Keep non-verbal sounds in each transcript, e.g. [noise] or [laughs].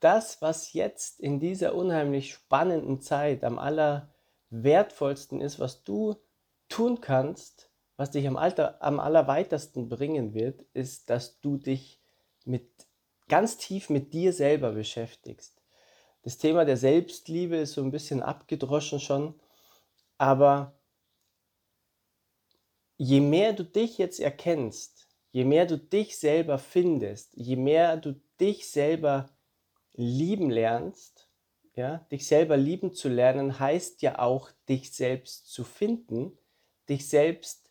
das, was jetzt in dieser unheimlich spannenden Zeit am allerwertvollsten ist, was du tun kannst, was dich am, Alter, am allerweitesten bringen wird, ist, dass du dich mit, ganz tief mit dir selber beschäftigst. Das Thema der Selbstliebe ist so ein bisschen abgedroschen schon, aber je mehr du dich jetzt erkennst, je mehr du dich selber findest, je mehr du dich selber lieben lernst, ja, dich selber lieben zu lernen, heißt ja auch, dich selbst zu finden, dich selbst,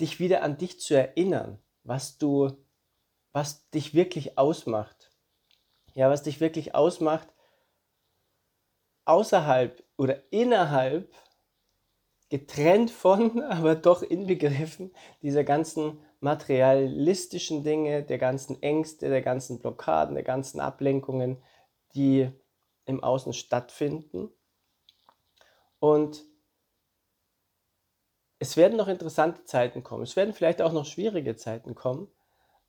dich wieder an dich zu erinnern, was du, was dich wirklich ausmacht. Ja, was dich wirklich ausmacht, außerhalb oder innerhalb, getrennt von, [laughs] aber doch inbegriffen dieser ganzen materialistischen Dinge, der ganzen Ängste, der ganzen Blockaden, der ganzen Ablenkungen, die im Außen stattfinden. Und es werden noch interessante Zeiten kommen, es werden vielleicht auch noch schwierige Zeiten kommen,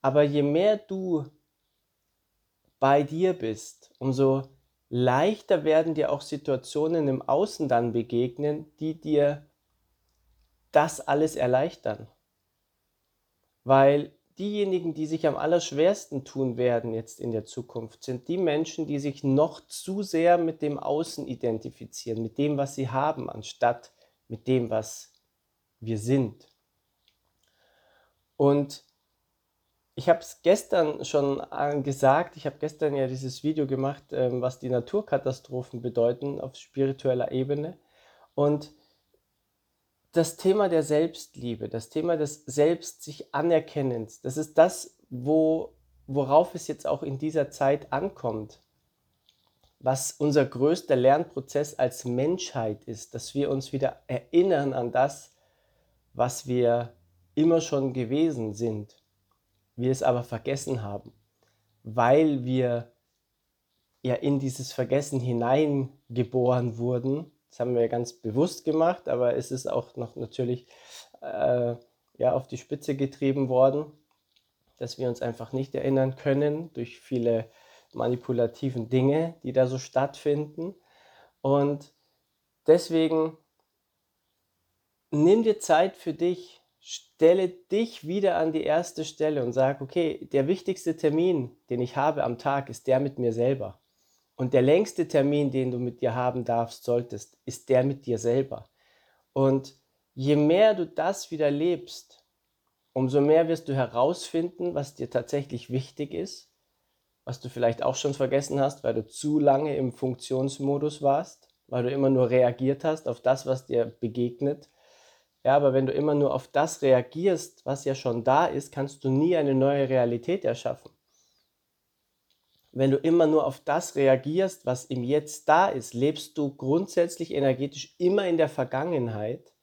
aber je mehr du bei dir bist, umso leichter werden dir auch Situationen im Außen dann begegnen, die dir das alles erleichtern. Weil diejenigen, die sich am allerschwersten tun werden jetzt in der Zukunft, sind die Menschen, die sich noch zu sehr mit dem Außen identifizieren, mit dem, was sie haben, anstatt mit dem, was wir sind. Und ich habe es gestern schon gesagt, ich habe gestern ja dieses Video gemacht, ähm, was die Naturkatastrophen bedeuten auf spiritueller Ebene. Und das Thema der Selbstliebe, das Thema des Selbst sich Anerkennens, das ist das, wo, worauf es jetzt auch in dieser Zeit ankommt. Was unser größter Lernprozess als Menschheit ist, dass wir uns wieder erinnern an das, was wir immer schon gewesen sind, wir es aber vergessen haben, weil wir ja in dieses Vergessen hineingeboren wurden das haben wir ganz bewusst gemacht, aber es ist auch noch natürlich äh, ja, auf die Spitze getrieben worden, dass wir uns einfach nicht erinnern können durch viele manipulativen Dinge, die da so stattfinden. Und deswegen nimm dir Zeit für dich, stelle dich wieder an die erste Stelle und sag, okay, der wichtigste Termin, den ich habe am Tag, ist der mit mir selber. Und der längste Termin, den du mit dir haben darfst, solltest, ist der mit dir selber. Und je mehr du das wieder lebst, umso mehr wirst du herausfinden, was dir tatsächlich wichtig ist, was du vielleicht auch schon vergessen hast, weil du zu lange im Funktionsmodus warst, weil du immer nur reagiert hast auf das, was dir begegnet. Ja, aber wenn du immer nur auf das reagierst, was ja schon da ist, kannst du nie eine neue Realität erschaffen wenn du immer nur auf das reagierst, was im Jetzt da ist, lebst du grundsätzlich energetisch immer in der Vergangenheit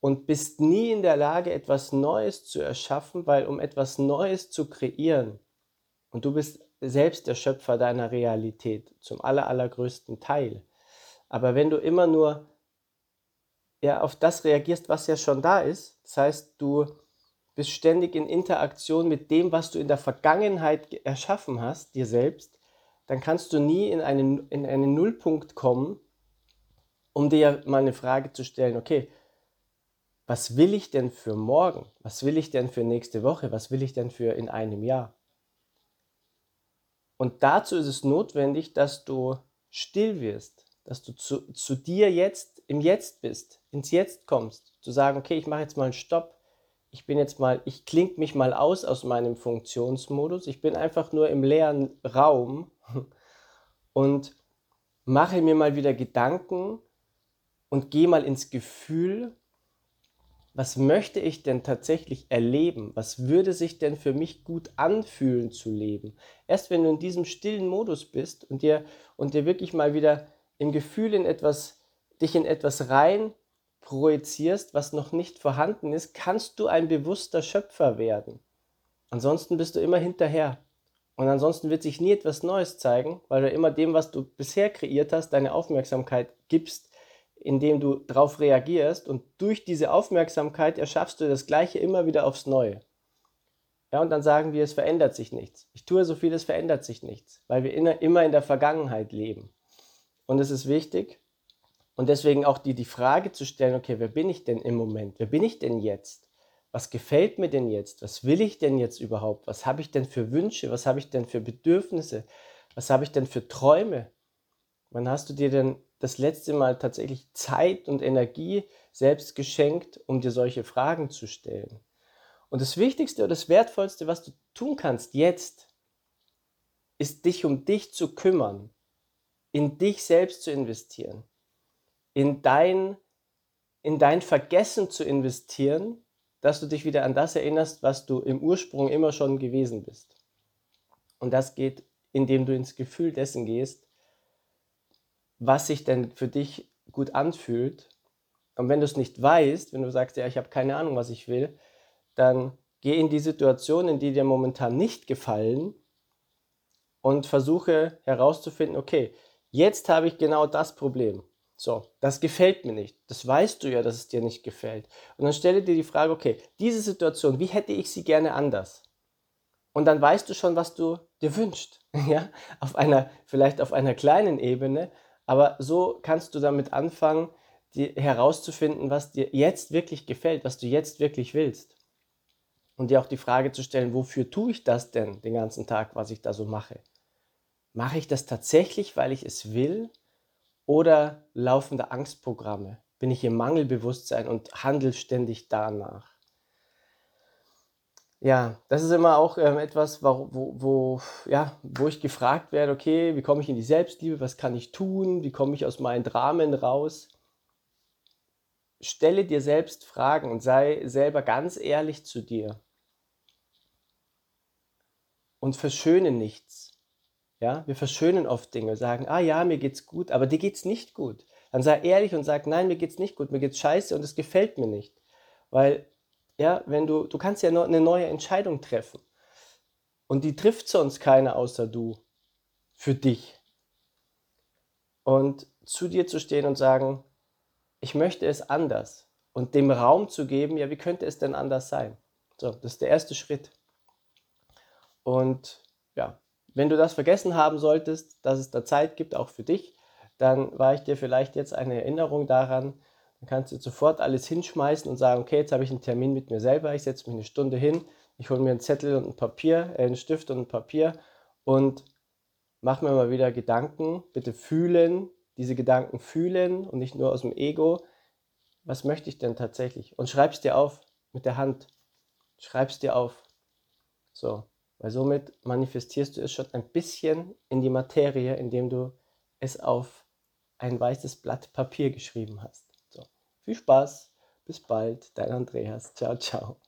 und bist nie in der Lage, etwas Neues zu erschaffen, weil um etwas Neues zu kreieren, und du bist selbst der Schöpfer deiner Realität zum aller, allergrößten Teil. Aber wenn du immer nur ja, auf das reagierst, was ja schon da ist, das heißt, du bist ständig in Interaktion mit dem, was du in der Vergangenheit erschaffen hast, dir selbst, dann kannst du nie in einen, in einen Nullpunkt kommen, um dir mal eine Frage zu stellen, okay, was will ich denn für morgen? Was will ich denn für nächste Woche? Was will ich denn für in einem Jahr? Und dazu ist es notwendig, dass du still wirst, dass du zu, zu dir jetzt im Jetzt bist, ins Jetzt kommst, zu sagen, okay, ich mache jetzt mal einen Stopp, ich bin jetzt mal, ich klinge mich mal aus aus meinem Funktionsmodus. Ich bin einfach nur im leeren Raum [laughs] und mache mir mal wieder Gedanken und gehe mal ins Gefühl, was möchte ich denn tatsächlich erleben? Was würde sich denn für mich gut anfühlen zu leben? Erst wenn du in diesem stillen Modus bist und dir, und dir wirklich mal wieder im Gefühl in etwas, dich in etwas rein projizierst, was noch nicht vorhanden ist, kannst du ein bewusster Schöpfer werden. Ansonsten bist du immer hinterher. Und ansonsten wird sich nie etwas Neues zeigen, weil du immer dem, was du bisher kreiert hast, deine Aufmerksamkeit gibst, indem du darauf reagierst. Und durch diese Aufmerksamkeit erschaffst du das Gleiche immer wieder aufs Neue. Ja, und dann sagen wir, es verändert sich nichts. Ich tue so viel, es verändert sich nichts, weil wir immer in der Vergangenheit leben. Und es ist wichtig, und deswegen auch die, die Frage zu stellen, okay, wer bin ich denn im Moment? Wer bin ich denn jetzt? Was gefällt mir denn jetzt? Was will ich denn jetzt überhaupt? Was habe ich denn für Wünsche? Was habe ich denn für Bedürfnisse? Was habe ich denn für Träume? Wann hast du dir denn das letzte Mal tatsächlich Zeit und Energie selbst geschenkt, um dir solche Fragen zu stellen? Und das Wichtigste oder das Wertvollste, was du tun kannst jetzt, ist dich um dich zu kümmern, in dich selbst zu investieren in dein, in dein Vergessen zu investieren, dass du dich wieder an das erinnerst, was du im Ursprung immer schon gewesen bist. Und das geht, indem du ins Gefühl dessen gehst, was sich denn für dich gut anfühlt. Und wenn du es nicht weißt, wenn du sagst, ja, ich habe keine Ahnung, was ich will, dann geh in die Situationen, die dir momentan nicht gefallen und versuche herauszufinden, okay, jetzt habe ich genau das Problem. So, das gefällt mir nicht. Das weißt du ja, dass es dir nicht gefällt. Und dann stelle dir die Frage, okay, diese Situation, wie hätte ich sie gerne anders? Und dann weißt du schon, was du dir wünschst. [laughs] Ja, auf einer, vielleicht auf einer kleinen Ebene, aber so kannst du damit anfangen, herauszufinden, was dir jetzt wirklich gefällt, was du jetzt wirklich willst. Und dir auch die Frage zu stellen, wofür tue ich das denn den ganzen Tag, was ich da so mache? Mache ich das tatsächlich, weil ich es will? Oder laufende Angstprogramme? Bin ich im Mangelbewusstsein und handle ständig danach? Ja, das ist immer auch ähm, etwas, wo, wo, wo, ja, wo ich gefragt werde, okay, wie komme ich in die Selbstliebe, was kann ich tun, wie komme ich aus meinen Dramen raus? Stelle dir selbst Fragen und sei selber ganz ehrlich zu dir. Und verschöne nichts. Ja, wir verschönen oft Dinge, sagen, ah ja, mir geht's gut, aber dir geht's nicht gut. Dann sei ehrlich und sag, nein, mir geht's nicht gut, mir geht's scheiße und es gefällt mir nicht. Weil, ja, wenn du, du kannst ja noch eine neue Entscheidung treffen. Und die trifft sonst keiner außer du. Für dich. Und zu dir zu stehen und sagen, ich möchte es anders. Und dem Raum zu geben, ja, wie könnte es denn anders sein? So, das ist der erste Schritt. Und ja, wenn du das vergessen haben solltest, dass es da Zeit gibt, auch für dich, dann war ich dir vielleicht jetzt eine Erinnerung daran. Dann kannst du sofort alles hinschmeißen und sagen, okay, jetzt habe ich einen Termin mit mir selber, ich setze mich eine Stunde hin, ich hole mir einen Zettel und ein Papier, äh, einen Stift und ein Papier und mache mir mal wieder Gedanken, bitte fühlen, diese Gedanken fühlen und nicht nur aus dem Ego. Was möchte ich denn tatsächlich? Und schreib es dir auf mit der Hand. Schreib es dir auf. So. Weil somit manifestierst du es schon ein bisschen in die Materie, indem du es auf ein weißes Blatt Papier geschrieben hast. So. Viel Spaß, bis bald, dein Andreas. Ciao, ciao.